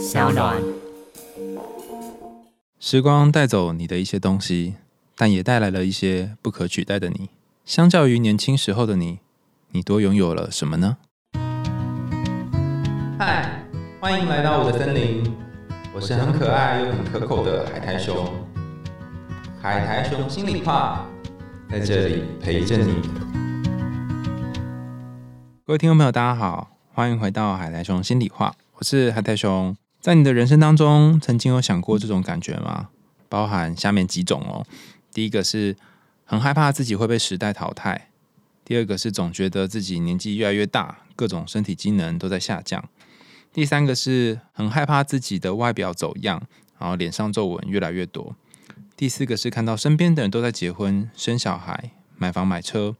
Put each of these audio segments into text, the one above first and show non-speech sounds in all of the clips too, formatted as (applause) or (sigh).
小暖。时光带走你的一些东西，但也带来了一些不可取代的你。相较于年轻时候的你，你多拥有了什么呢？嗨，欢迎来到我的森林，我是很可爱又很可口的海苔熊。海苔熊心里话，在这里陪着你。各位听众朋友，大家好，欢迎回到海苔熊心里话，我是海苔熊。在你的人生当中，曾经有想过这种感觉吗？包含下面几种哦。第一个是很害怕自己会被时代淘汰；第二个是总觉得自己年纪越来越大，各种身体机能都在下降；第三个是很害怕自己的外表走样，然后脸上皱纹越来越多；第四个是看到身边的人都在结婚、生小孩、买房买车，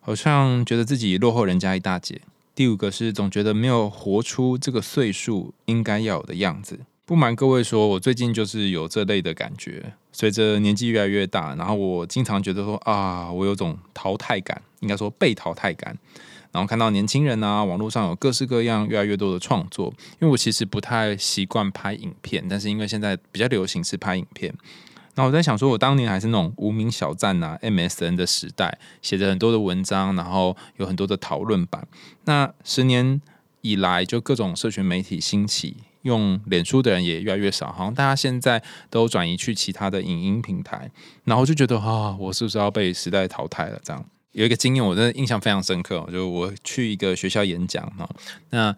好像觉得自己落后人家一大截。第五个是总觉得没有活出这个岁数应该要有的样子。不瞒各位说，我最近就是有这类的感觉。随着年纪越来越大，然后我经常觉得说啊，我有种淘汰感，应该说被淘汰感。然后看到年轻人啊，网络上有各式各样越来越多的创作。因为我其实不太习惯拍影片，但是因为现在比较流行是拍影片。那我在想，说我当年还是那种无名小站呐、MSN 的时代，写着很多的文章，然后有很多的讨论版。那十年以来，就各种社群媒体兴起，用脸书的人也越来越少，好像大家现在都转移去其他的影音平台，然后就觉得啊，我是不是要被时代淘汰了？这样有一个经验，我真的印象非常深刻，就我去一个学校演讲哈，那。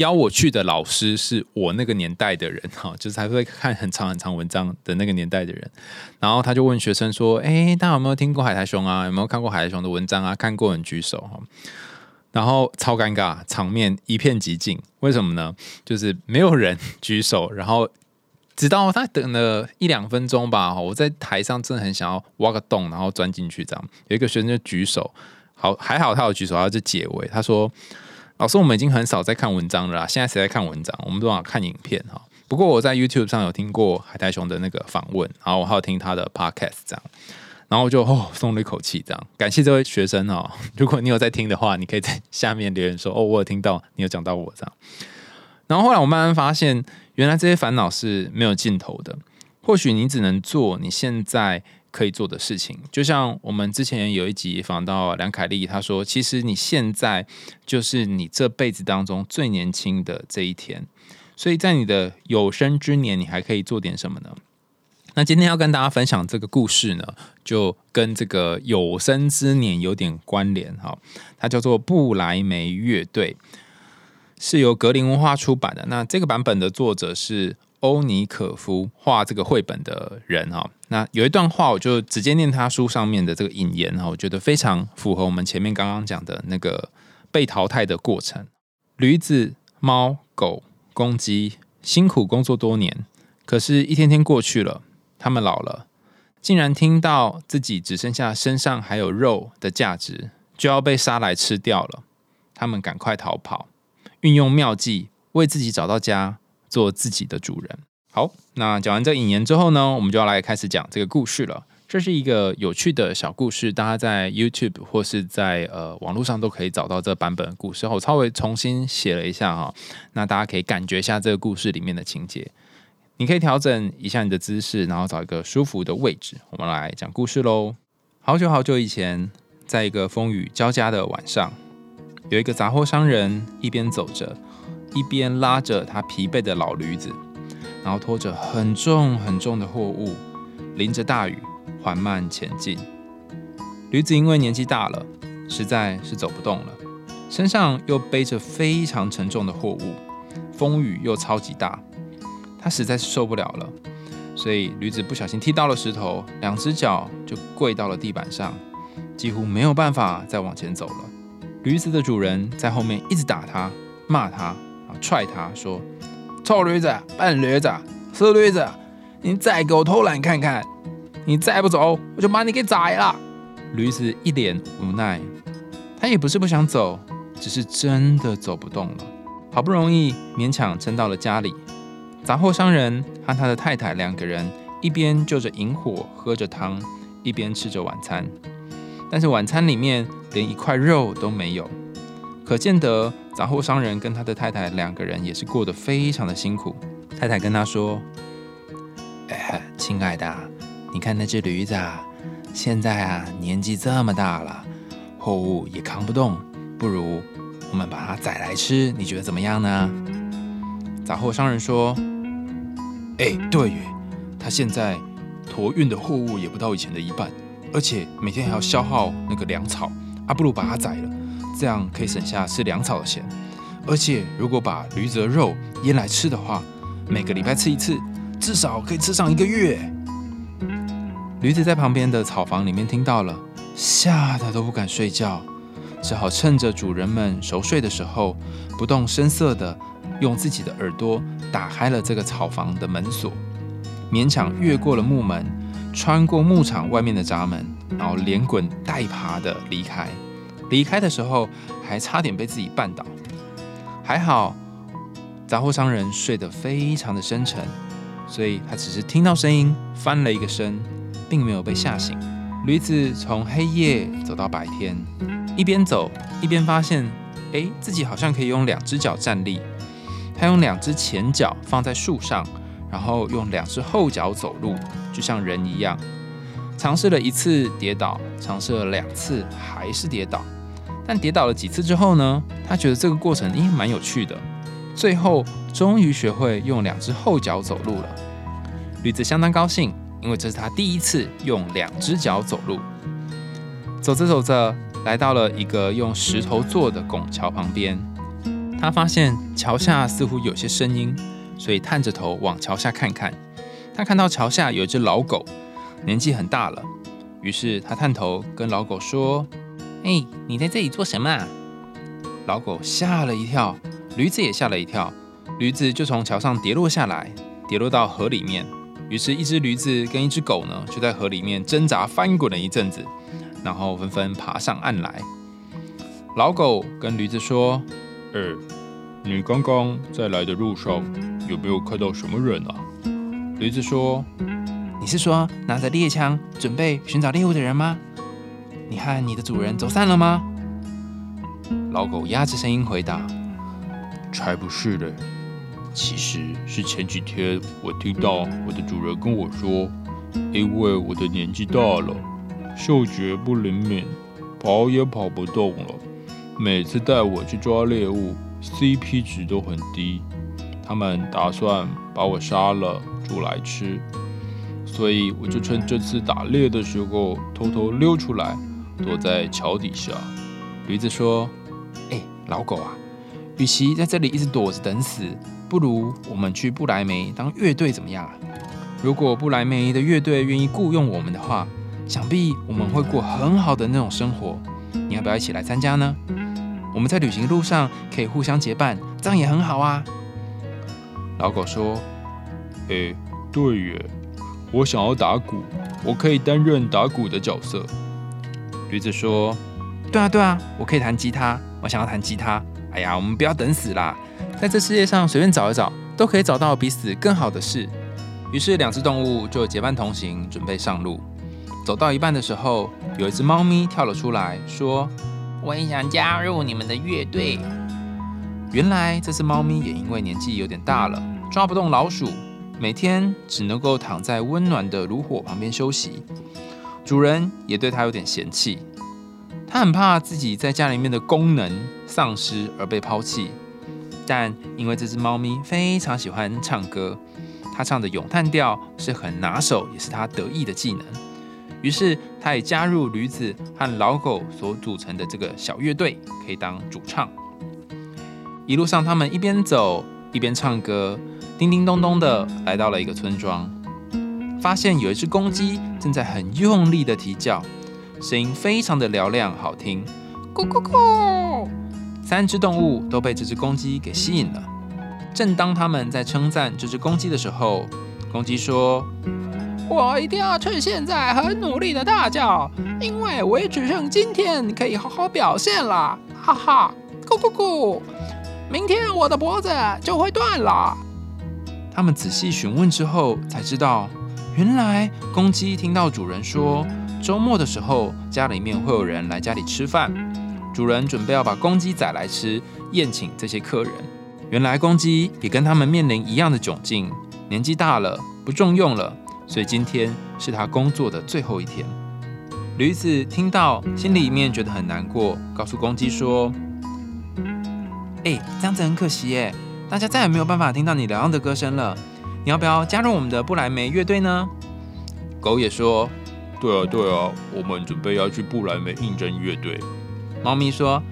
邀我去的老师是我那个年代的人 (laughs) 哈，就是还会看很长很长文章的那个年代的人。然后他就问学生说：“哎，大家有没有听过海苔熊啊？有没有看过海苔熊的文章啊？看过人举手哈。”然后超尴尬，场面一片寂静。为什么呢？就是没有人举手。然后直到他等了一两分钟吧，我在台上真的很想要挖个洞，然后钻进去这样。有一个学生就举手，好还好他有举手，他就解围，他说。老师，我们已经很少在看文章了啦，现在谁在看文章？我们都要看影片哈。不过我在 YouTube 上有听过海苔熊的那个访问，然后我还有听他的 Podcast 这样，然后我就哦松了一口气这样。感谢这位学生哦，(laughs) 如果你有在听的话，你可以在下面留言说哦，我有听到你有讲到我这样。然后后来我慢慢发现，原来这些烦恼是没有尽头的。或许你只能做你现在。可以做的事情，就像我们之前有一集访到梁凯丽，她说：“其实你现在就是你这辈子当中最年轻的这一天，所以在你的有生之年，你还可以做点什么呢？”那今天要跟大家分享这个故事呢，就跟这个有生之年有点关联哈。它叫做布莱梅乐队，是由格林文化出版的。那这个版本的作者是。欧尼可夫画这个绘本的人哈，那有一段话，我就直接念他书上面的这个引言哈，我觉得非常符合我们前面刚刚讲的那个被淘汰的过程。驴子、猫、狗、公鸡辛苦工作多年，可是一天天过去了，他们老了，竟然听到自己只剩下身上还有肉的价值，就要被杀来吃掉了。他们赶快逃跑，运用妙计为自己找到家。做自己的主人。好，那讲完这引言之后呢，我们就要来开始讲这个故事了。这是一个有趣的小故事，大家在 YouTube 或是在呃网络上都可以找到这版本的故事。我稍微重新写了一下哈，那大家可以感觉一下这个故事里面的情节。你可以调整一下你的姿势，然后找一个舒服的位置。我们来讲故事喽。好久好久以前，在一个风雨交加的晚上，有一个杂货商人一边走着。一边拉着他疲惫的老驴子，然后拖着很重很重的货物，淋着大雨缓慢前进。驴子因为年纪大了，实在是走不动了，身上又背着非常沉重的货物，风雨又超级大，他实在是受不了了。所以驴子不小心踢到了石头，两只脚就跪到了地板上，几乎没有办法再往前走了。驴子的主人在后面一直打他，骂他。踹他说：“臭驴子，笨驴子，死驴子！你再给我偷懒看看！你再不走，我就把你给宰了！”驴子一脸无奈，他也不是不想走，只是真的走不动了。好不容易勉强撑到了家里，杂货商人和他的太太两个人一边就着萤火喝着汤，一边吃着晚餐。但是晚餐里面连一块肉都没有，可见得。杂货商人跟他的太太两个人也是过得非常的辛苦。太太跟他说：“哎，亲爱的，你看那只驴子啊，现在啊年纪这么大了，货物也扛不动，不如我们把它宰来吃，你觉得怎么样呢？”杂货商人说：“哎，对耶，他现在驮运的货物也不到以前的一半，而且每天还要消耗那个粮草，啊，不如把它宰了，这样可以省下吃粮草的钱。而且如果把驴子的肉腌来吃的话，每个礼拜吃一次，至少可以吃上一个月。”驴子在旁边的草房里面听到了，吓得都不敢睡觉，只好趁着主人们熟睡的时候，不动声色的。用自己的耳朵打开了这个草房的门锁，勉强越过了木门，穿过牧场外面的闸门，然后连滚带爬的离开。离开的时候还差点被自己绊倒，还好杂货商人睡得非常的深沉，所以他只是听到声音翻了一个身，并没有被吓醒。驴子从黑夜走到白天，一边走一边发现，哎，自己好像可以用两只脚站立。他用两只前脚放在树上，然后用两只后脚走路，就像人一样。尝试了一次跌倒，尝试了两次还是跌倒。但跌倒了几次之后呢？他觉得这个过程应该蛮有趣的。最后终于学会用两只后脚走路了。驴子相当高兴，因为这是他第一次用两只脚走路。走着走着，来到了一个用石头做的拱桥旁边。他发现桥下似乎有些声音，所以探着头往桥下看看。他看到桥下有一只老狗，年纪很大了。于是他探头跟老狗说：“哎，你在这里做什么？”啊？”老狗吓了一跳，驴子也吓了一跳。驴子就从桥上跌落下来，跌落到河里面。于是，一只驴子跟一只狗呢，就在河里面挣扎翻滚了一阵子，然后纷纷爬上岸来。老狗跟驴子说。哎，你刚刚在来的路上有没有看到什么人啊？驴子说：“你是说拿着猎枪准备寻找猎物的人吗？你和你的主人走散了吗？”老狗压着声音回答：“才不是嘞！其实是前几天我听到我的主人跟我说，因为我的年纪大了，嗅觉不灵敏，跑也跑不动了。”每次带我去抓猎物，CP 值都很低。他们打算把我杀了煮来吃，所以我就趁这次打猎的时候偷偷溜出来，躲在桥底下。驴子说：“哎，老狗啊，与其在这里一直躲着等死，不如我们去布莱梅当乐队怎么样啊？如果布莱梅的乐队愿意雇佣我们的话，想必我们会过很好的那种生活。你要不要一起来参加呢？”我们在旅行路上可以互相结伴，这样也很好啊。老狗说：“诶，对耶，我想要打鼓，我可以担任打鼓的角色。”驴子说：“对啊，对啊，我可以弹吉他，我想要弹吉他。哎呀，我们不要等死啦，在这世界上随便找一找，都可以找到比死更好的事。”于是两只动物就结伴同行，准备上路。走到一半的时候，有一只猫咪跳了出来，说。我也想加入你们的乐队。原来这只猫咪也因为年纪有点大了，抓不动老鼠，每天只能够躺在温暖的炉火旁边休息。主人也对它有点嫌弃，他很怕自己在家里面的功能丧失而被抛弃。但因为这只猫咪非常喜欢唱歌，它唱的咏叹调是很拿手，也是它得意的技能。于是，他也加入驴子和老狗所组成的这个小乐队，可以当主唱。一路上，他们一边走一边唱歌，叮叮咚咚的来到了一个村庄，发现有一只公鸡正在很用力的啼叫，声音非常的嘹亮好听，咕咕咕！三只动物都被这只公鸡给吸引了。正当他们在称赞这只公鸡的时候，公鸡说。我一定要趁现在很努力的大叫，因为我也只剩今天可以好好表现了，(laughs) 哈哈！咕咕咕！明天我的脖子就会断了。他们仔细询问之后才知道，原来公鸡听到主人说周末的时候家里面会有人来家里吃饭，主人准备要把公鸡宰来吃，宴请这些客人。原来公鸡也跟他们面临一样的窘境，年纪大了，不重用了，所以今天是他工作的最后一天。驴子听到，心里面觉得很难过，告诉公鸡说：“哎，这样子很可惜耶，大家再也没有办法听到你嘹亮的歌声了。你要不要加入我们的布莱梅乐队呢？”狗也说：“对啊，对啊，我们准备要去布莱梅应征乐队。”猫咪说：“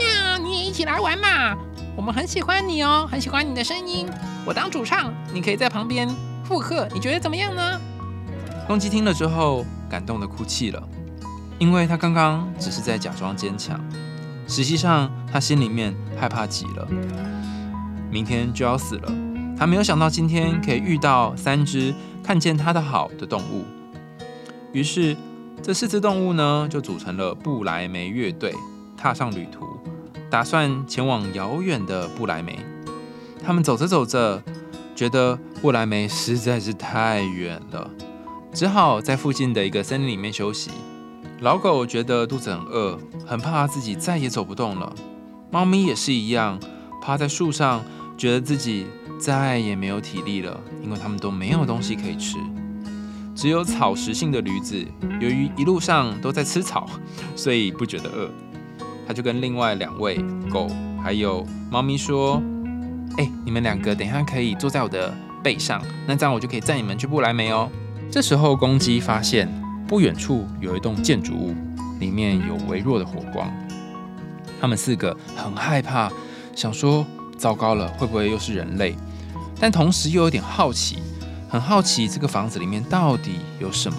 呀，你也一起来玩嘛！我们很喜欢你哦，很喜欢你的声音。我当主唱，你可以在旁边附和，你觉得怎么样呢？”公鸡听了之后，感动的哭泣了。因为他刚刚只是在假装坚强，实际上他心里面害怕极了。明天就要死了，他没有想到今天可以遇到三只看见他的好的动物。于是这四只动物呢，就组成了布莱梅乐队，踏上旅途，打算前往遥远的布莱梅。他们走着走着，觉得布莱梅实在是太远了，只好在附近的一个森林里面休息。老狗觉得肚子很饿，很怕自己再也走不动了。猫咪也是一样，趴在树上，觉得自己再也没有体力了，因为它们都没有东西可以吃。只有草食性的驴子，由于一路上都在吃草，(laughs) 所以不觉得饿。他就跟另外两位狗还有猫咪说：“哎，你们两个等一下可以坐在我的背上，那这样我就可以载你们去布莱梅哦。”这时候公鸡发现。不远处有一栋建筑物，里面有微弱的火光。他们四个很害怕，想说：“糟糕了，会不会又是人类？”但同时又有点好奇，很好奇这个房子里面到底有什么。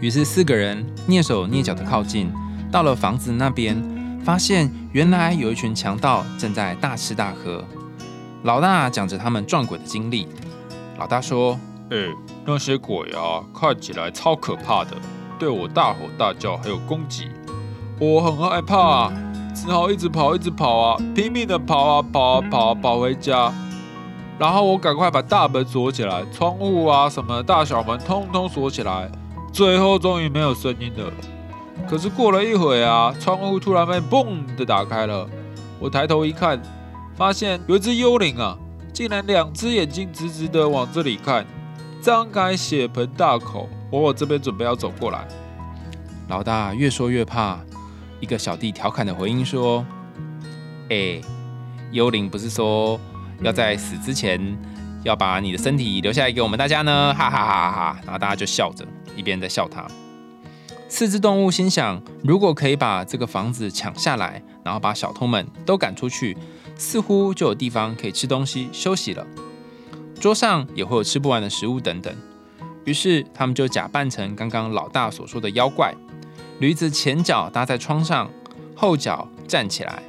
于是四个人蹑手蹑脚的靠近，到了房子那边，发现原来有一群强盗正在大吃大喝。老大讲着他们撞鬼的经历。老大说：“哎，那些鬼啊，看起来超可怕的。”对我大吼大叫，还有攻击，我很害怕，只好一直跑，一直跑啊，拼命的跑啊跑啊跑，跑回家。然后我赶快把大门锁起来，窗户啊什么大小门通通锁起来。最后终于没有声音了。可是过了一会啊，窗户突然被嘣的打开了。我抬头一看，发现有一只幽灵啊，竟然两只眼睛直直的往这里看，张开血盆大口。我我这边准备要走过来，老大越说越怕。一个小弟调侃的回应说：“哎，幽灵不是说要在死之前要把你的身体留下来给我们大家呢？”哈哈哈哈！然后大家就笑着，一边在笑他。四只动物心想：如果可以把这个房子抢下来，然后把小偷们都赶出去，似乎就有地方可以吃东西休息了。桌上也会有吃不完的食物等等。于是他们就假扮成刚刚老大所说的妖怪。驴子前脚搭在窗上，后脚站起来。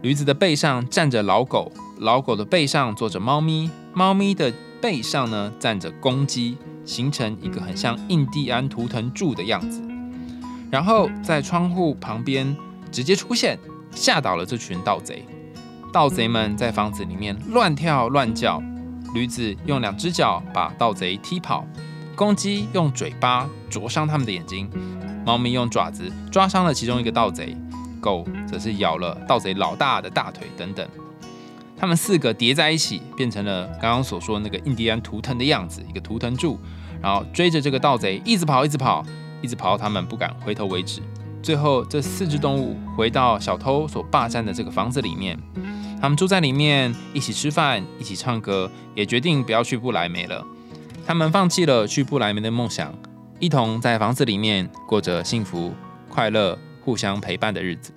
驴子的背上站着老狗，老狗的背上坐着猫咪，猫咪的背上呢站着公鸡，形成一个很像印第安图腾柱的样子。然后在窗户旁边直接出现，吓倒了这群盗贼。盗贼们在房子里面乱跳乱叫，驴子用两只脚把盗贼踢跑。公鸡用嘴巴啄伤他们的眼睛，猫咪用爪子抓伤了其中一个盗贼，狗则是咬了盗贼老大的大腿等等。他们四个叠在一起，变成了刚刚所说那个印第安图腾的样子，一个图腾柱，然后追着这个盗贼一直跑，一直跑，一直跑到他们不敢回头为止。最后，这四只动物回到小偷所霸占的这个房子里面，他们住在里面，一起吃饭，一起唱歌，也决定不要去布莱梅了。他们放弃了去不莱梅的梦想，一同在房子里面过着幸福、快乐、互相陪伴的日子。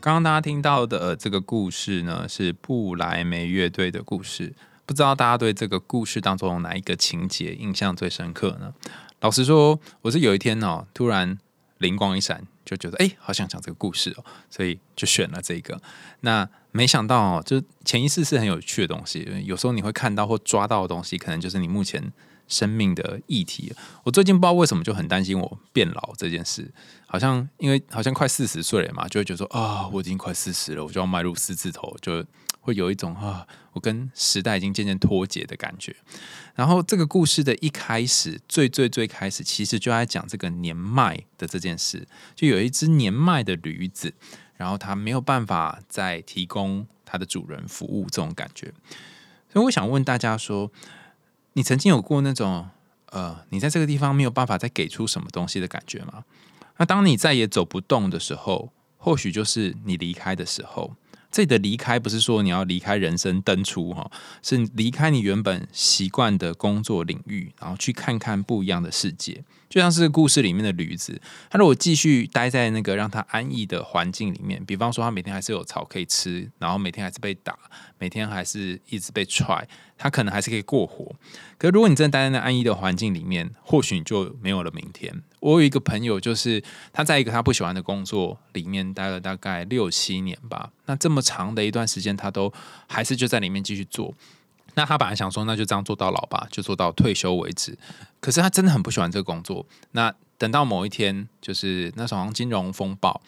刚刚大家听到的这个故事呢，是不莱梅乐队的故事。不知道大家对这个故事当中哪一个情节印象最深刻呢？老实说，我是有一天哦，突然灵光一闪，就觉得哎，好想讲这个故事哦，所以就选了这个。那没想到哦，就潜意识是很有趣的东西。有时候你会看到或抓到的东西，可能就是你目前生命的议题。我最近不知道为什么就很担心我变老这件事，好像因为好像快四十岁了嘛，就会觉得说啊，我已经快四十了，我就要迈入四字头，就会有一种啊，我跟时代已经渐渐脱节的感觉。然后这个故事的一开始，最最最开始，其实就在讲这个年迈的这件事，就有一只年迈的驴子。然后它没有办法再提供它的主人服务这种感觉。所以我想问大家说，你曾经有过那种呃，你在这个地方没有办法再给出什么东西的感觉吗？那当你再也走不动的时候，或许就是你离开的时候。这里的离开不是说你要离开人生登出哈，是离开你原本习惯的工作领域，然后去看看不一样的世界。就像是故事里面的驴子，他如果继续待在那个让他安逸的环境里面，比方说他每天还是有草可以吃，然后每天还是被打，每天还是一直被踹，他可能还是可以过活。可如果你真的待在那安逸的环境里面，或许你就没有了明天。我有一个朋友，就是他在一个他不喜欢的工作里面待了大概六七年吧，那这么长的一段时间，他都还是就在里面继续做。那他本来想说，那就这样做到老吧，就做到退休为止。可是他真的很不喜欢这个工作。那等到某一天，就是那时候金融风暴，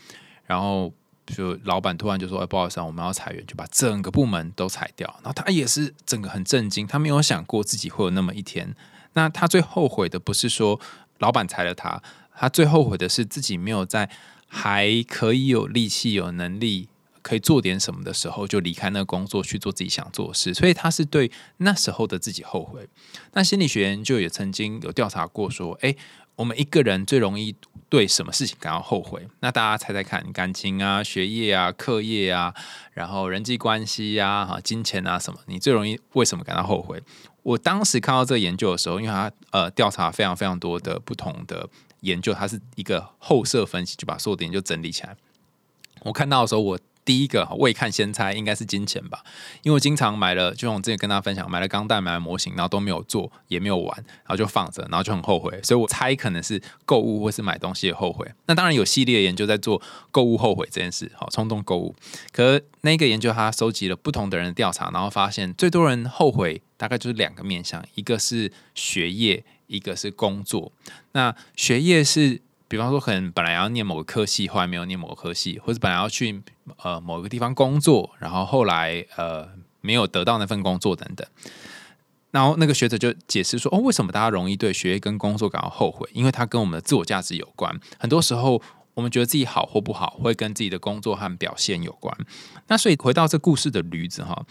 然后就老板突然就说：“哎，不好意思，我们要裁员，就把整个部门都裁掉。”然后他也是整个很震惊，他没有想过自己会有那么一天。那他最后悔的不是说老板裁了他，他最后悔的是自己没有在还可以有力气、有能力。可以做点什么的时候，就离开那个工作去做自己想做的事，所以他是对那时候的自己后悔。那心理学研究也曾经有调查过，说，诶，我们一个人最容易对什么事情感到后悔？那大家猜猜看，感情啊、学业啊、课业啊，然后人际关系呀、哈、金钱啊什么，你最容易为什么感到后悔？我当时看到这个研究的时候，因为他呃调查非常非常多的不同的研究，它是一个后设分析，就把所有的研究整理起来。我看到的时候，我。第一个未看先猜应该是金钱吧，因为我经常买了，就像我之前跟大家分享，买了钢弹，买了模型，然后都没有做，也没有玩，然后就放着，然后就很后悔，所以我猜可能是购物或是买东西的后悔。那当然有系列研究在做购物后悔这件事，好冲动购物。可那个研究他收集了不同的人的调查，然后发现最多人后悔大概就是两个面向，一个是学业，一个是工作。那学业是。比方说，可能本来要念某个科系，后来没有念某个科系，或者本来要去呃某个地方工作，然后后来呃没有得到那份工作等等。然后那个学者就解释说：“哦，为什么大家容易对学业跟工作感到后悔？因为它跟我们的自我价值有关。很多时候，我们觉得自己好或不好，会跟自己的工作和表现有关。那所以回到这故事的驴子哈。”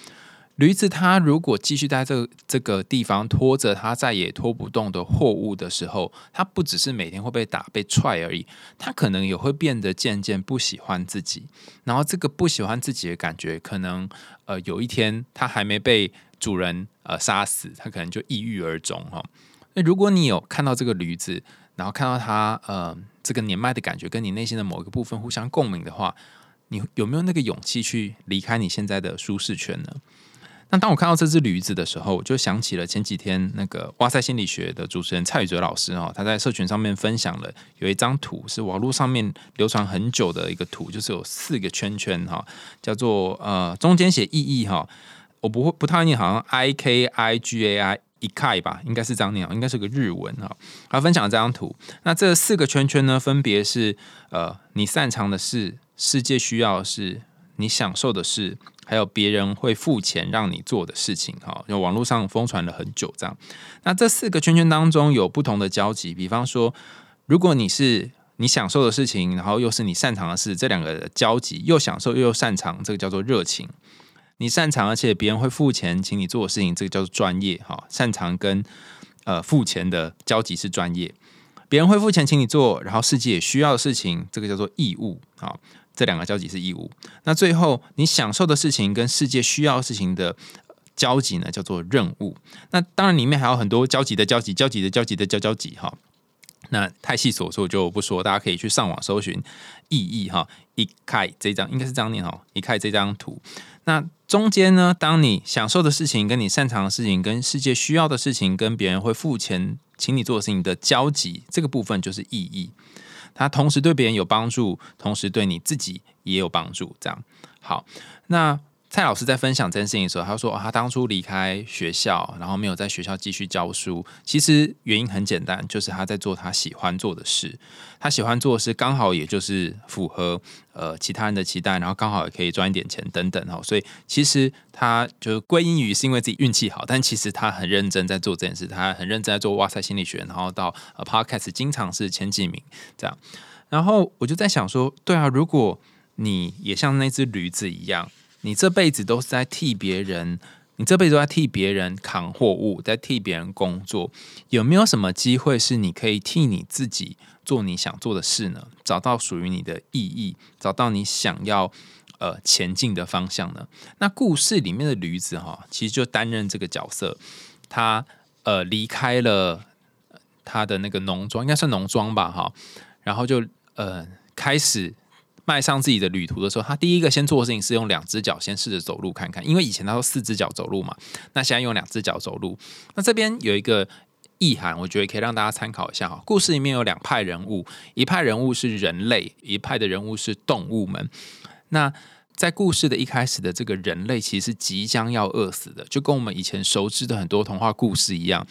驴子，它如果继续在这这个地方拖着它再也拖不动的货物的时候，它不只是每天会被打、被踹而已，它可能也会变得渐渐不喜欢自己。然后，这个不喜欢自己的感觉，可能呃有一天它还没被主人呃杀死，它可能就抑郁而终哈。那如果你有看到这个驴子，然后看到它呃这个年迈的感觉，跟你内心的某一个部分互相共鸣的话，你有没有那个勇气去离开你现在的舒适圈呢？那当我看到这只驴子的时候，我就想起了前几天那个哇塞心理学的主持人蔡宇哲老师哦，他在社群上面分享了有一张图，是网络上面流传很久的一个图，就是有四个圈圈哈，叫做呃中间写意义哈，我不会不太念，好像 I K I G A I 一 K 吧，应该是这样念，应该是个日文哈。他分享这张图，那这四个圈圈呢，分别是呃你擅长的事，世界需要的是你享受的事。还有别人会付钱让你做的事情，哈，就网络上疯传了很久这样。那这四个圈圈当中有不同的交集，比方说，如果你是你享受的事情，然后又是你擅长的事，这两个交集又享受又擅长，这个叫做热情。你擅长而且别人会付钱请你做的事情，这个叫做专业，哈。擅长跟呃付钱的交集是专业，别人会付钱请你做，然后世界需要的事情，这个叫做义务，好。这两个交集是义务，那最后你享受的事情跟世界需要事情的交集呢，叫做任务。那当然里面还有很多交集的交集、交集的交集的交交集哈。那太细琐，我就不说，大家可以去上网搜寻意义哈。一开这张应该是这样念哈，一开这张图。那中间呢，当你享受的事情跟你擅长的事情跟世界需要的事情跟别人会付钱请你做的事情的交集，这个部分就是意义。它同时对别人有帮助，同时对你自己也有帮助。这样好，那。蔡老师在分享这件事情的时候，他说：“他当初离开学校，然后没有在学校继续教书。其实原因很简单，就是他在做他喜欢做的事。他喜欢做的事刚好也就是符合呃其他人的期待，然后刚好也可以赚一点钱等等哈。所以其实他就归因于是因为自己运气好，但其实他很认真在做这件事，他很认真在做哇塞心理学，然后到呃 Podcast 经常是前几名这样。然后我就在想说，对啊，如果你也像那只驴子一样。”你这辈子都是在替别人，你这辈子都在替别人扛货物，在替别人工作，有没有什么机会是你可以替你自己做你想做的事呢？找到属于你的意义，找到你想要呃前进的方向呢？那故事里面的驴子哈，其实就担任这个角色，他呃离开了他的那个农庄，应该算农庄吧哈，然后就呃开始。迈上自己的旅途的时候，他第一个先做的事情是用两只脚先试着走路看看，因为以前他都四只脚走路嘛，那现在用两只脚走路。那这边有一个意涵，我觉得可以让大家参考一下哈。故事里面有两派人物，一派人物是人类，一派的人物是动物们。那在故事的一开始的这个人类，其实即将要饿死的，就跟我们以前熟知的很多童话故事一样，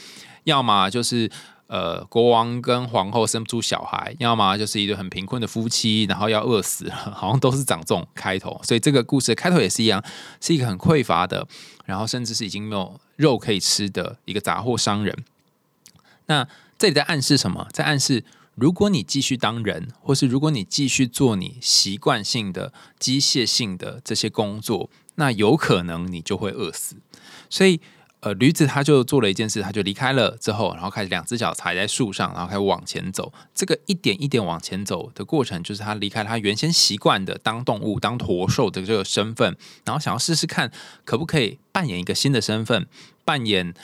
要么就是。呃，国王跟皇后生不出小孩，要么就是一对很贫困的夫妻，然后要饿死了，好像都是长这种开头。所以这个故事的开头也是一样，是一个很匮乏的，然后甚至是已经没有肉可以吃的一个杂货商人。那这里在暗示什么？在暗示，如果你继续当人，或是如果你继续做你习惯性的机械性的这些工作，那有可能你就会饿死。所以。呃，驴子他就做了一件事，他就离开了之后，然后开始两只脚踩在树上，然后开始往前走。这个一点一点往前走的过程，就是他离开他原先习惯的当动物、当驼兽的这个身份，然后想要试试看可不可以扮演一个新的身份，扮演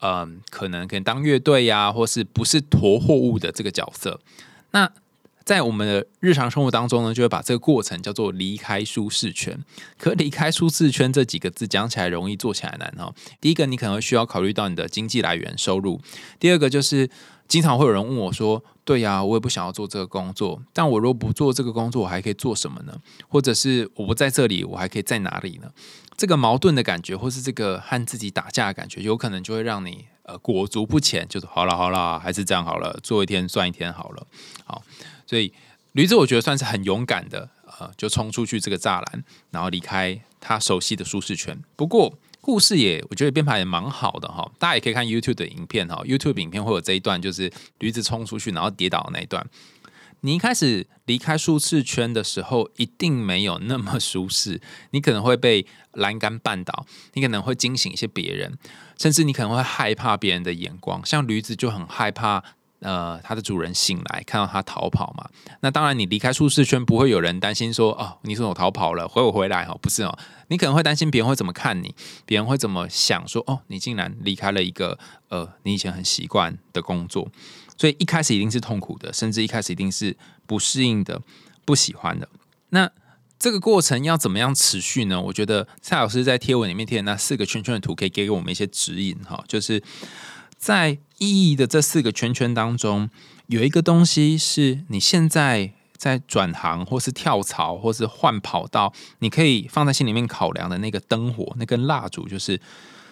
嗯，可能可以当乐队呀，或是不是驮货物的这个角色。那在我们的日常生活当中呢，就会把这个过程叫做离开舒适圈。可离开舒适圈这几个字讲起来容易，做起来难哈。第一个，你可能需要考虑到你的经济来源收入；第二个，就是经常会有人问我说：“对呀，我也不想要做这个工作，但我如果不做这个工作，我还可以做什么呢？或者是我不在这里，我还可以在哪里呢？”这个矛盾的感觉，或是这个和自己打架的感觉，有可能就会让你呃裹足不前，就是好了好了，还是这样好了，做一天算一天好了，好。所以驴子我觉得算是很勇敢的，呃，就冲出去这个栅栏，然后离开他熟悉的舒适圈。不过故事也我觉得编排也蛮好的哈，大家也可以看 YouTube 的影片哈，YouTube 影片会有这一段，就是驴子冲出去然后跌倒的那一段。你一开始离开舒适圈的时候，一定没有那么舒适，(laughs) 你可能会被栏杆绊倒，你可能会惊醒一些别人，甚至你可能会害怕别人的眼光，像驴子就很害怕。呃，它的主人醒来看到它逃跑嘛？那当然，你离开舒适圈，不会有人担心说哦，你说我逃跑了，回我回来哦，不是哦，你可能会担心别人会怎么看你，别人会怎么想说哦，你竟然离开了一个呃，你以前很习惯的工作，所以一开始一定是痛苦的，甚至一开始一定是不适应的、不喜欢的。那这个过程要怎么样持续呢？我觉得蔡老师在贴文里面贴的那四个圈圈的图，可以给我们一些指引哈，就是在。意义的这四个圈圈当中，有一个东西是你现在在转行，或是跳槽，或是换跑道，你可以放在心里面考量的那个灯火，那根蜡烛，就是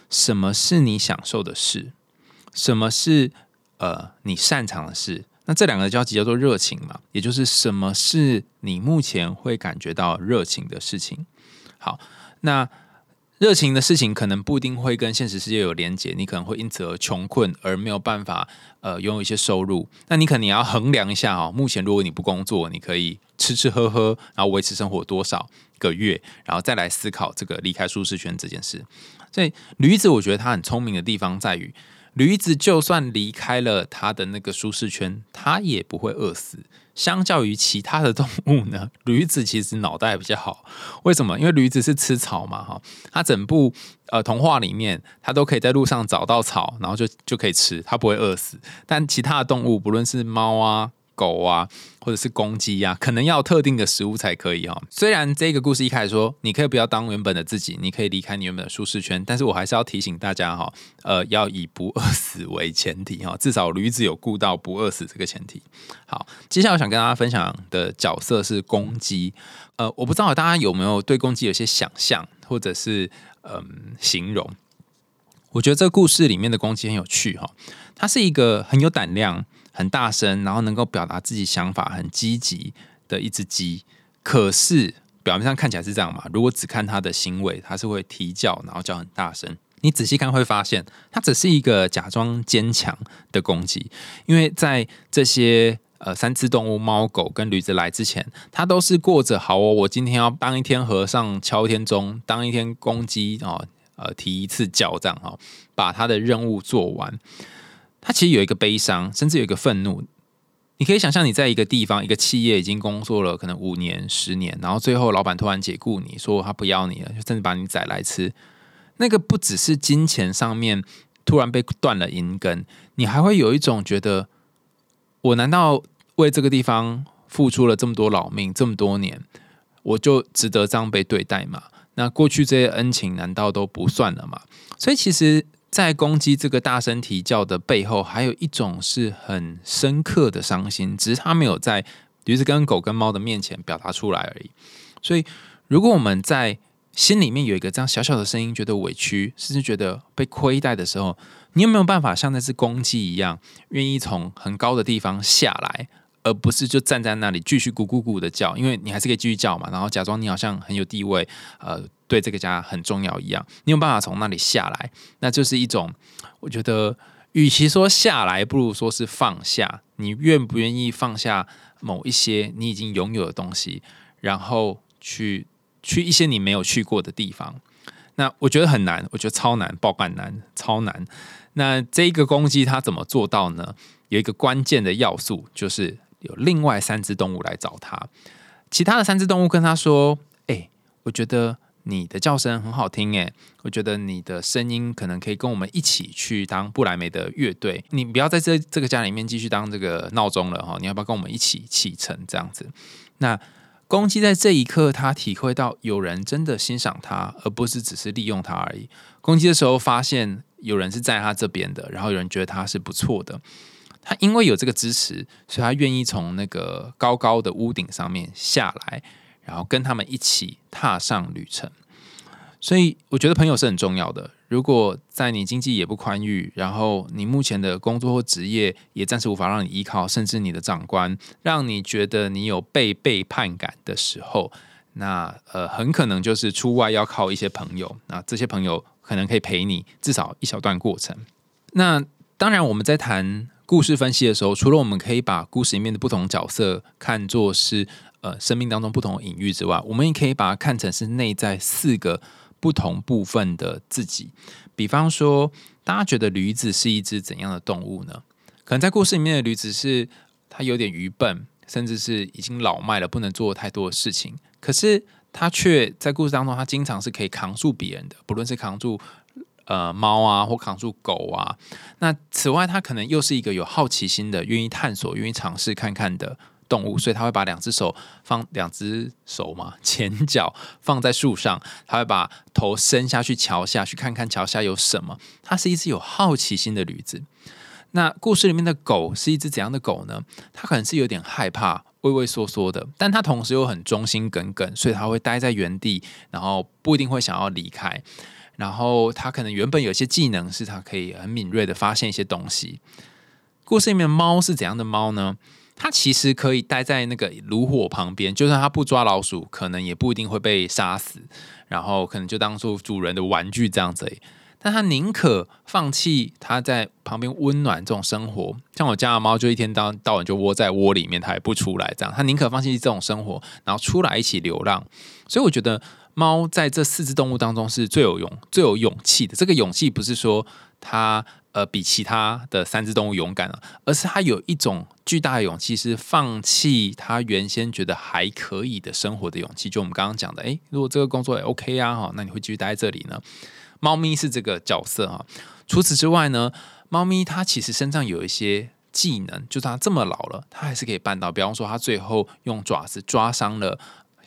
什么是你享受的事，什么是呃你擅长的事。那这两个交集叫做热情嘛，也就是什么是你目前会感觉到热情的事情。好，那。热情的事情可能不一定会跟现实世界有连结，你可能会因此而穷困，而没有办法呃拥有一些收入。那你可能也要衡量一下哦，目前如果你不工作，你可以吃吃喝喝，然后维持生活多少个月，然后再来思考这个离开舒适圈这件事。所以驴子，我觉得它很聪明的地方在于，驴子就算离开了它的那个舒适圈，它也不会饿死。相较于其他的动物呢，驴子其实脑袋比较好。为什么？因为驴子是吃草嘛，哈，它整部呃童话里面，它都可以在路上找到草，然后就就可以吃，它不会饿死。但其他的动物，不论是猫啊。狗啊，或者是公鸡呀，可能要特定的食物才可以哈。虽然这个故事一开始说，你可以不要当原本的自己，你可以离开你原本的舒适圈，但是我还是要提醒大家哈，呃，要以不饿死为前提哈，至少驴子有顾到不饿死这个前提。好，接下来我想跟大家分享的角色是公鸡。呃，我不知道大家有没有对公鸡有些想象，或者是嗯形容。我觉得这故事里面的公鸡很有趣哈，它是一个很有胆量。很大声，然后能够表达自己想法，很积极的一只鸡。可是表面上看起来是这样嘛？如果只看它的行为，它是会啼叫，然后叫很大声。你仔细看会发现，它只是一个假装坚强的公鸡。因为在这些呃三只动物猫狗跟驴子来之前，它都是过着好哦，我今天要当一天和尚敲一天钟，当一天公鸡哦，呃啼一次叫这样哦，把它的任务做完。它其实有一个悲伤，甚至有一个愤怒。你可以想象，你在一个地方、一个企业已经工作了可能五年、十年，然后最后老板突然解雇你，说他不要你了，就甚至把你宰来吃。那个不只是金钱上面突然被断了银根，你还会有一种觉得：我难道为这个地方付出了这么多老命，这么多年，我就值得这样被对待吗？那过去这些恩情难道都不算了吗？所以其实。在攻击这个大声啼叫的背后，还有一种是很深刻的伤心，只是他没有在驴子、跟狗、跟猫的面前表达出来而已。所以，如果我们在心里面有一个这样小小的声音，觉得委屈，甚至觉得被亏待的时候，你有没有办法像那只公鸡一样，愿意从很高的地方下来？而不是就站在那里继续咕咕咕的叫，因为你还是可以继续叫嘛，然后假装你好像很有地位，呃，对这个家很重要一样。你有办法从那里下来，那就是一种，我觉得，与其说下来，不如说是放下。你愿不愿意放下某一些你已经拥有的东西，然后去去一些你没有去过的地方？那我觉得很难，我觉得超难，爆肝难，超难。那这一个攻击他怎么做到呢？有一个关键的要素就是。有另外三只动物来找他，其他的三只动物跟他说：“哎，我觉得你的叫声很好听，哎，我觉得你的声音可能可以跟我们一起去当布莱梅的乐队。你不要在这这个家里面继续当这个闹钟了哈，你要不要跟我们一起启程？这样子。”那公鸡在这一刻，他体会到有人真的欣赏他，而不是只是利用他而已。公鸡的时候发现有人是在他这边的，然后有人觉得他是不错的。他因为有这个支持，所以他愿意从那个高高的屋顶上面下来，然后跟他们一起踏上旅程。所以我觉得朋友是很重要的。如果在你经济也不宽裕，然后你目前的工作或职业也暂时无法让你依靠，甚至你的长官让你觉得你有被背叛感的时候，那呃很可能就是出外要靠一些朋友。那这些朋友可能可以陪你至少一小段过程。那当然我们在谈。故事分析的时候，除了我们可以把故事里面的不同角色看作是呃生命当中不同的隐喻之外，我们也可以把它看成是内在四个不同部分的自己。比方说，大家觉得驴子是一只怎样的动物呢？可能在故事里面的驴子是它有点愚笨，甚至是已经老迈了，不能做太多的事情。可是它却在故事当中，它经常是可以扛住别人的，不论是扛住。呃，猫啊，或扛住狗啊。那此外，它可能又是一个有好奇心的、愿意探索、愿意尝试看看的动物，所以它会把两只手放，两只手嘛，前脚放在树上，它会把头伸下去桥下去看看桥下有什么。它是一只有好奇心的驴子。那故事里面的狗是一只怎样的狗呢？它可能是有点害怕、畏畏缩缩的，但它同时又很忠心耿耿，所以它会待在原地，然后不一定会想要离开。然后他可能原本有些技能，是他可以很敏锐的发现一些东西。故事里面猫是怎样的猫呢？它其实可以待在那个炉火旁边，就算它不抓老鼠，可能也不一定会被杀死。然后可能就当做主人的玩具这样子。但它宁可放弃它在旁边温暖这种生活，像我家的猫就一天到到晚就窝在窝里面，它也不出来。这样，它宁可放弃这种生活，然后出来一起流浪。所以我觉得。猫在这四只动物当中是最有勇、最有勇气的。这个勇气不是说它呃比其他的三只动物勇敢了，而是它有一种巨大的勇气，是放弃它原先觉得还可以的生活的勇气。就我们刚刚讲的，诶，如果这个工作也 OK 啊，哈，那你会继续待在这里呢？猫咪是这个角色哈。除此之外呢，猫咪它其实身上有一些技能，就它这么老了，它还是可以办到。比方说，它最后用爪子抓伤了。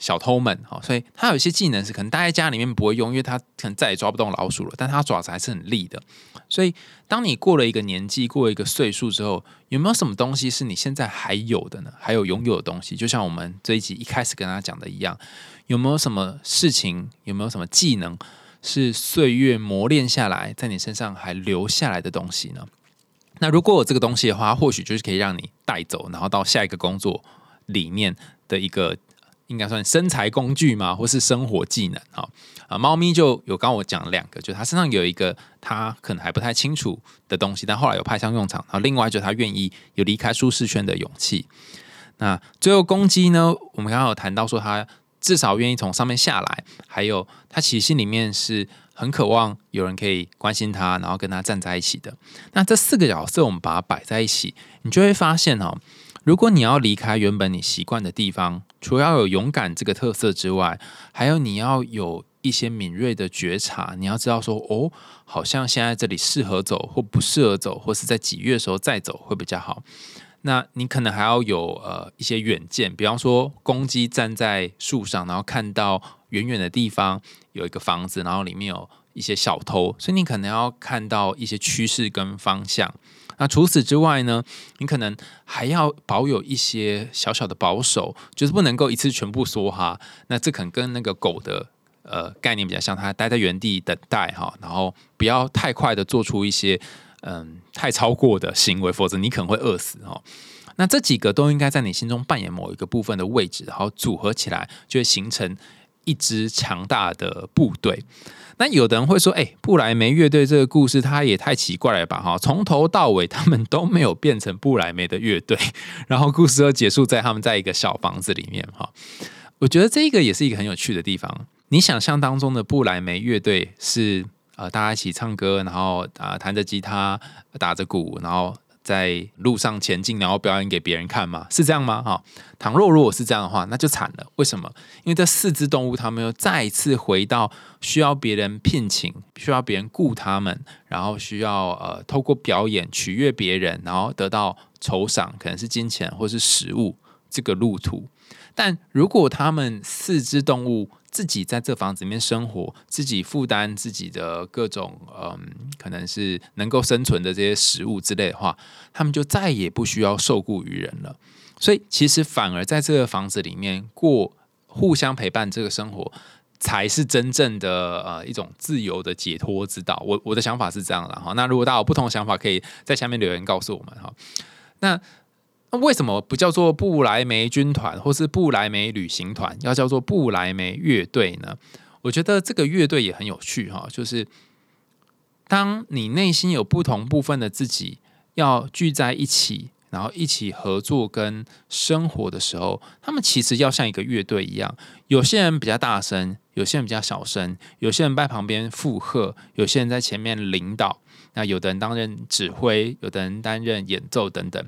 小偷们，哈，所以他有一些技能是可能待在家里面不会用，因为他可能再也抓不动老鼠了。但他爪子还是很利的。所以，当你过了一个年纪，过了一个岁数之后，有没有什么东西是你现在还有的呢？还有拥有的东西，就像我们这一集一开始跟他讲的一样，有没有什么事情，有没有什么技能是岁月磨练下来，在你身上还留下来的东西呢？那如果有这个东西的话，或许就是可以让你带走，然后到下一个工作里面的一个。应该算身材工具嘛，或是生活技能啊啊。猫咪就有刚我讲两个，就它身上有一个它可能还不太清楚的东西，但后来有派上用场。然后另外就是它愿意有离开舒适圈的勇气。那最后公鸡呢？我们刚刚有谈到说，它至少愿意从上面下来，还有它其实心里面是很渴望有人可以关心它，然后跟它站在一起的。那这四个角色，我们把它摆在一起，你就会发现哦，如果你要离开原本你习惯的地方，除要有勇敢这个特色之外，还有你要有一些敏锐的觉察，你要知道说，哦，好像现在这里适合走或不适合走，或是在几月的时候再走会比较好。那你可能还要有呃一些远见，比方说公鸡站在树上，然后看到远远的地方有一个房子，然后里面有一些小偷，所以你可能要看到一些趋势跟方向。那除此之外呢，你可能还要保有一些小小的保守，就是不能够一次全部说哈。那这可能跟那个狗的呃概念比较像，它待在原地等待哈，然后不要太快的做出一些。嗯，太超过的行为，否则你可能会饿死哦。那这几个都应该在你心中扮演某一个部分的位置，然后组合起来就会形成一支强大的部队。那有的人会说：“哎，布莱梅乐队这个故事，它也太奇怪了吧？哈，从头到尾他们都没有变成布莱梅的乐队，(laughs) 然后故事又结束在他们在一个小房子里面。哈，我觉得这个也是一个很有趣的地方。你想象当中的布莱梅乐队是？呃，大家一起唱歌，然后啊，弹着吉他，打着鼓，然后在路上前进，然后表演给别人看吗？是这样吗？哈，倘若如果是这样的话，那就惨了。为什么？因为这四只动物，它们又再一次回到需要别人聘请，需要别人雇他们，然后需要呃，透过表演取悦别人，然后得到酬赏，可能是金钱或是食物这个路途。但如果他们四只动物，自己在这房子里面生活，自己负担自己的各种嗯，可能是能够生存的这些食物之类的话，他们就再也不需要受雇于人了。所以，其实反而在这个房子里面过互相陪伴这个生活，才是真正的呃一种自由的解脱之道。我我的想法是这样的哈。那如果大家有不同的想法，可以在下面留言告诉我们哈。那。那为什么不叫做布莱梅军团或是布莱梅旅行团，要叫做布莱梅乐队呢？我觉得这个乐队也很有趣哈，就是当你内心有不同部分的自己要聚在一起，然后一起合作跟生活的时候，他们其实要像一个乐队一样，有些人比较大声，有些人比较小声，有些人在旁边附和，有些人在前面领导，那有的人担任指挥，有的人担任演奏等等。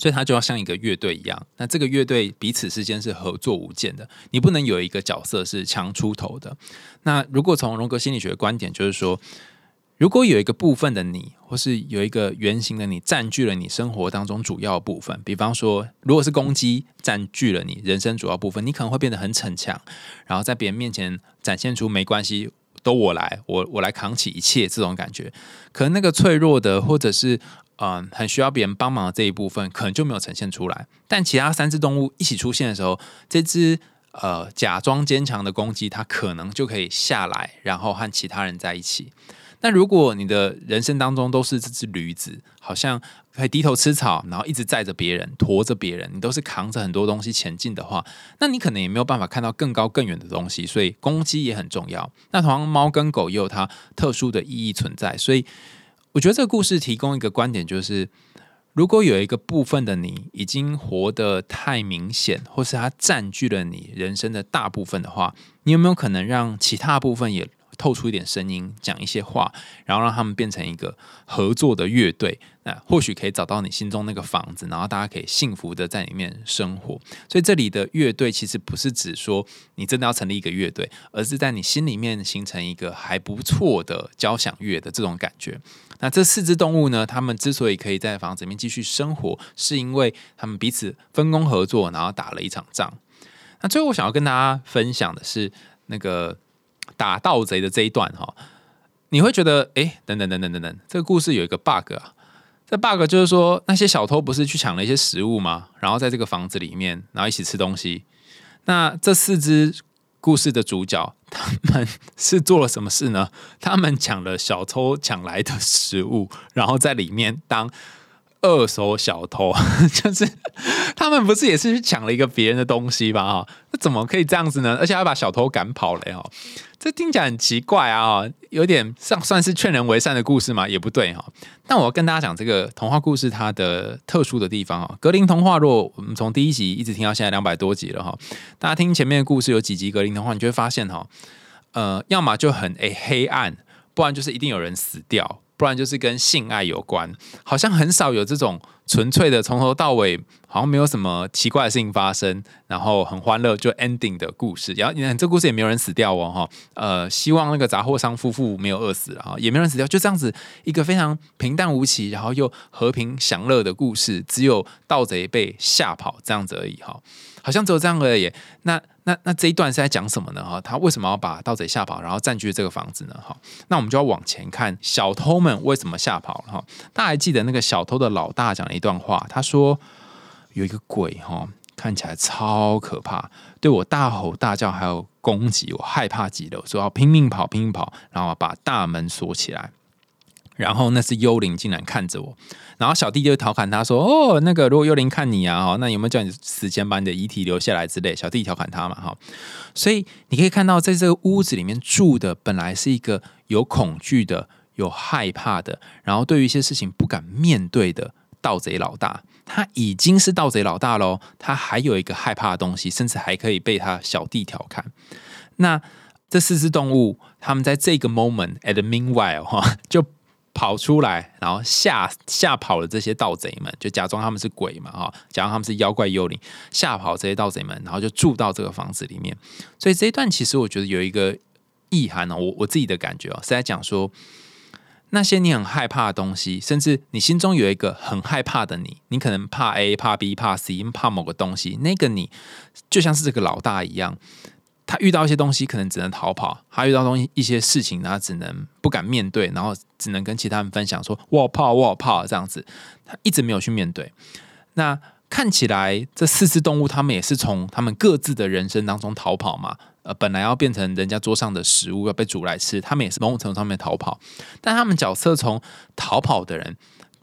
所以他就要像一个乐队一样，那这个乐队彼此之间是合作无间的，你不能有一个角色是强出头的。那如果从荣格心理学的观点，就是说，如果有一个部分的你，或是有一个圆形的你占据了你生活当中主要部分，比方说，如果是攻击占据了你人生主要部分，你可能会变得很逞强，然后在别人面前展现出没关系，都我来，我我来扛起一切这种感觉。可能那个脆弱的，或者是。嗯，很需要别人帮忙的这一部分，可能就没有呈现出来。但其他三只动物一起出现的时候，这只呃假装坚强的公鸡，它可能就可以下来，然后和其他人在一起。那如果你的人生当中都是这只驴子，好像可以低头吃草，然后一直载着别人，驮着别人，你都是扛着很多东西前进的话，那你可能也没有办法看到更高更远的东西。所以公鸡也很重要。那同样，猫跟狗也有它特殊的意义存在。所以。我觉得这个故事提供一个观点，就是如果有一个部分的你已经活得太明显，或是它占据了你人生的大部分的话，你有没有可能让其他部分也？透出一点声音，讲一些话，然后让他们变成一个合作的乐队，那或许可以找到你心中那个房子，然后大家可以幸福的在里面生活。所以这里的乐队其实不是指说你真的要成立一个乐队，而是在你心里面形成一个还不错的交响乐的这种感觉。那这四只动物呢？他们之所以可以在房子里面继续生活，是因为他们彼此分工合作，然后打了一场仗。那最后我想要跟大家分享的是那个。打盗贼的这一段哈，你会觉得哎，等等等等等等，这个故事有一个 bug 啊。这 bug 就是说，那些小偷不是去抢了一些食物吗？然后在这个房子里面，然后一起吃东西。那这四只故事的主角，他们是做了什么事呢？他们抢了小偷抢来的食物，然后在里面当二手小偷，(laughs) 就是他们不是也是去抢了一个别人的东西吧？哈，那怎么可以这样子呢？而且还把小偷赶跑了哈，这听起来很奇怪啊，有点像算是劝人为善的故事嘛，也不对哈。但我要跟大家讲这个童话故事它的特殊的地方啊，格林童话，若我们从第一集一直听到现在两百多集了哈，大家听前面的故事有几集格林童话，你就会发现哈，呃，要么就很诶黑暗，不然就是一定有人死掉。不然就是跟性爱有关，好像很少有这种纯粹的从头到尾好像没有什么奇怪的事情发生，然后很欢乐就 ending 的故事。然后你看这故事也没有人死掉哦，哈，呃，希望那个杂货商夫妇没有饿死啊，也没有人死掉，就这样子一个非常平淡无奇，然后又和平享乐的故事，只有盗贼被吓跑这样子而已哈。好像只有这样而已。那那那这一段是在讲什么呢？哈，他为什么要把盗贼吓跑，然后占据这个房子呢？哈，那我们就要往前看，小偷们为什么吓跑了？哈，大家还记得那个小偷的老大讲了一段话，他说有一个鬼哈，看起来超可怕，对我大吼大叫，还有攻击，我害怕极了，说要拼命跑，拼命跑，然后把大门锁起来。然后那是幽灵竟然看着我，然后小弟就调侃他说：“哦，那个如果幽灵看你啊，哦，那有没有叫你死前把你的遗体留下来之类？”小弟调侃他嘛，哈。所以你可以看到，在这个屋子里面住的本来是一个有恐惧的、有害怕的，然后对于一些事情不敢面对的盗贼老大。他已经是盗贼老大喽，他还有一个害怕的东西，甚至还可以被他小弟调侃。那这四只动物，他们在这个 moment at the meanwhile 哈就。跑出来，然后吓吓跑了这些盗贼们，就假装他们是鬼嘛，哈，假装他们是妖怪幽灵，吓跑这些盗贼们，然后就住到这个房子里面。所以这一段其实我觉得有一个意涵呢，我我自己的感觉哦，是在讲说那些你很害怕的东西，甚至你心中有一个很害怕的你，你可能怕 A、怕 B、怕 C，怕某个东西，那个你就像是这个老大一样。他遇到一些东西，可能只能逃跑；他遇到东西一些事情，他只能不敢面对，然后只能跟其他人分享说：“我怕，我怕。”这样子，他一直没有去面对。那看起来这四只动物，他们也是从他们各自的人生当中逃跑嘛？呃，本来要变成人家桌上的食物，要被煮来吃，他们也是某种程度上面逃跑。但他们角色从逃跑的人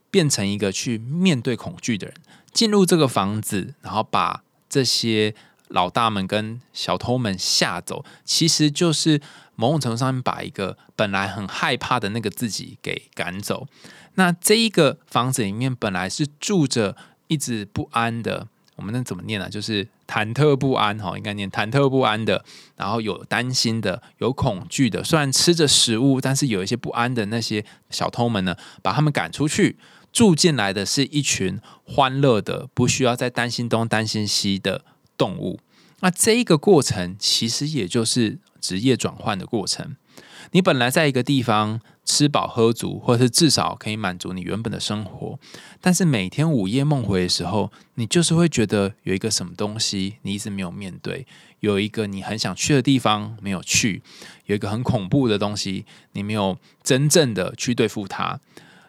变成一个去面对恐惧的人，进入这个房子，然后把这些。老大们跟小偷们吓走，其实就是某种程度上面把一个本来很害怕的那个自己给赶走。那这一个房子里面本来是住着一直不安的，我们那怎么念呢？就是忐忑不安哈，应该念忐忑不安的，然后有担心的，有恐惧的。虽然吃着食物，但是有一些不安的那些小偷们呢，把他们赶出去，住进来的是一群欢乐的，不需要再担心东担心西的。动物，那这一个过程其实也就是职业转换的过程。你本来在一个地方吃饱喝足，或者是至少可以满足你原本的生活，但是每天午夜梦回的时候，你就是会觉得有一个什么东西你一直没有面对，有一个你很想去的地方没有去，有一个很恐怖的东西你没有真正的去对付它。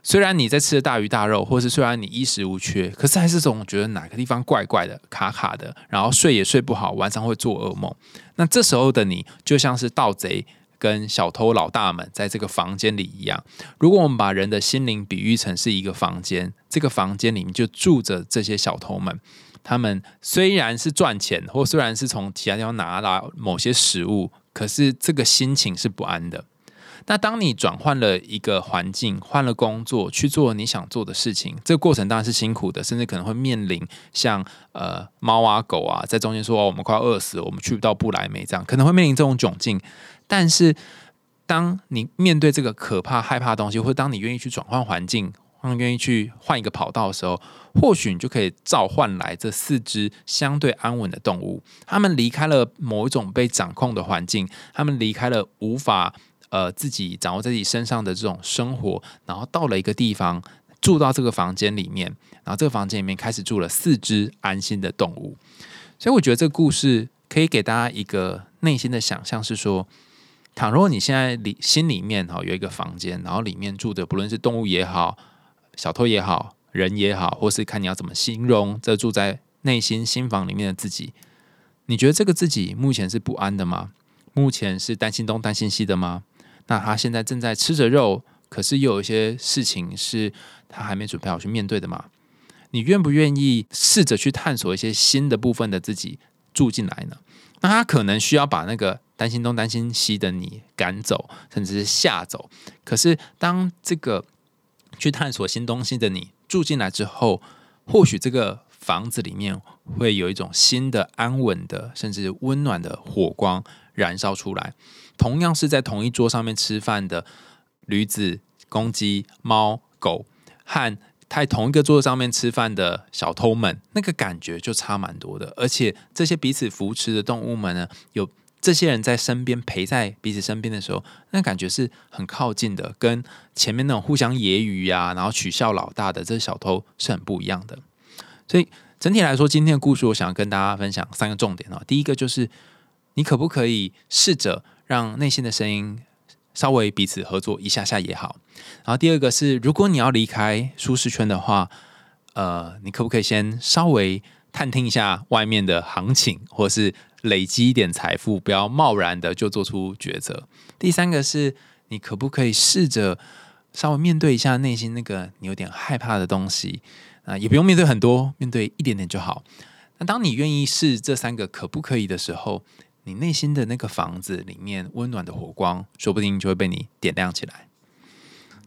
虽然你在吃的大鱼大肉，或是虽然你衣食无缺，可是还是总觉得哪个地方怪怪的、卡卡的，然后睡也睡不好，晚上会做噩梦。那这时候的你，就像是盗贼跟小偷老大们在这个房间里一样。如果我们把人的心灵比喻成是一个房间，这个房间里面就住着这些小偷们。他们虽然是赚钱，或虽然是从其他地方拿来某些食物，可是这个心情是不安的。那当你转换了一个环境，换了工作，去做你想做的事情，这个过程当然是辛苦的，甚至可能会面临像呃猫啊狗啊在中间说哦我们快要饿死，我们去不到不来梅这样，可能会面临这种窘境。但是当你面对这个可怕害怕的东西，或者当你愿意去转换环境，愿意去换一个跑道的时候，或许你就可以召唤来这四只相对安稳的动物。他们离开了某一种被掌控的环境，他们离开了无法。呃，自己掌握在自己身上的这种生活，然后到了一个地方，住到这个房间里面，然后这个房间里面开始住了四只安心的动物。所以我觉得这个故事可以给大家一个内心的想象，是说，倘若你现在里心里面哈有一个房间，然后里面住的不论是动物也好，小偷也好，人也好，或是看你要怎么形容这住在内心心房里面的自己，你觉得这个自己目前是不安的吗？目前是担心东担心西的吗？那他现在正在吃着肉，可是又有一些事情是他还没准备好去面对的嘛？你愿不愿意试着去探索一些新的部分的自己住进来呢？那他可能需要把那个担心东担心西的你赶走，甚至是吓走。可是当这个去探索新东西的你住进来之后，或许这个房子里面会有一种新的安稳的，甚至温暖的火光燃烧出来。同样是在同一桌上面吃饭的驴子、公鸡、猫、狗和在同一个桌子上面吃饭的小偷们，那个感觉就差蛮多的。而且这些彼此扶持的动物们呢，有这些人在身边陪在彼此身边的时候，那感觉是很靠近的，跟前面那种互相揶揄啊，然后取笑老大的这些小偷是很不一样的。所以整体来说，今天的故事我想跟大家分享三个重点啊。第一个就是你可不可以试着让内心的声音稍微彼此合作一下下也好。然后第二个是，如果你要离开舒适圈的话，呃，你可不可以先稍微探听一下外面的行情，或是累积一点财富，不要贸然的就做出抉择。第三个是你可不可以试着稍微面对一下内心那个你有点害怕的东西。啊，也不用面对很多，面对一点点就好。那当你愿意试这三个可不可以的时候，你内心的那个房子里面温暖的火光，说不定就会被你点亮起来。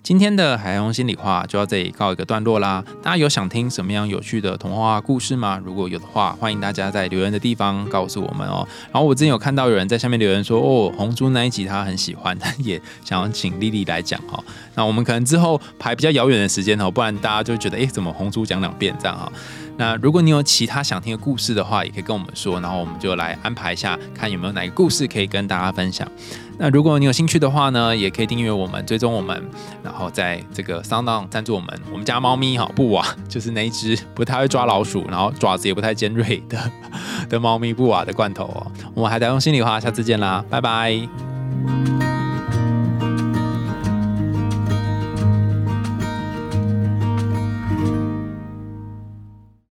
今天的海洋心里话就到这里告一个段落啦。大家有想听什么样有趣的童话故事吗？如果有的话，欢迎大家在留言的地方告诉我们哦。然后我之前有看到有人在下面留言说，哦，红猪那一集他很喜欢，但 (laughs) 也想要请丽丽来讲哈。那我们可能之后排比较遥远的时间哦，不然大家就觉得，哎，怎么红猪讲两遍这样哈？那如果你有其他想听的故事的话，也可以跟我们说，然后我们就来安排一下，看有没有哪个故事可以跟大家分享。那如果你有兴趣的话呢，也可以订阅我们，追踪我们，然后在这个 Sound On 赞助我们。我们家猫咪哈布瓦，(laughs) 就是那一只不太会抓老鼠，然后爪子也不太尖锐的 (laughs) 的猫咪布瓦的罐头哦。我们还在用心里话，下次见啦，拜拜。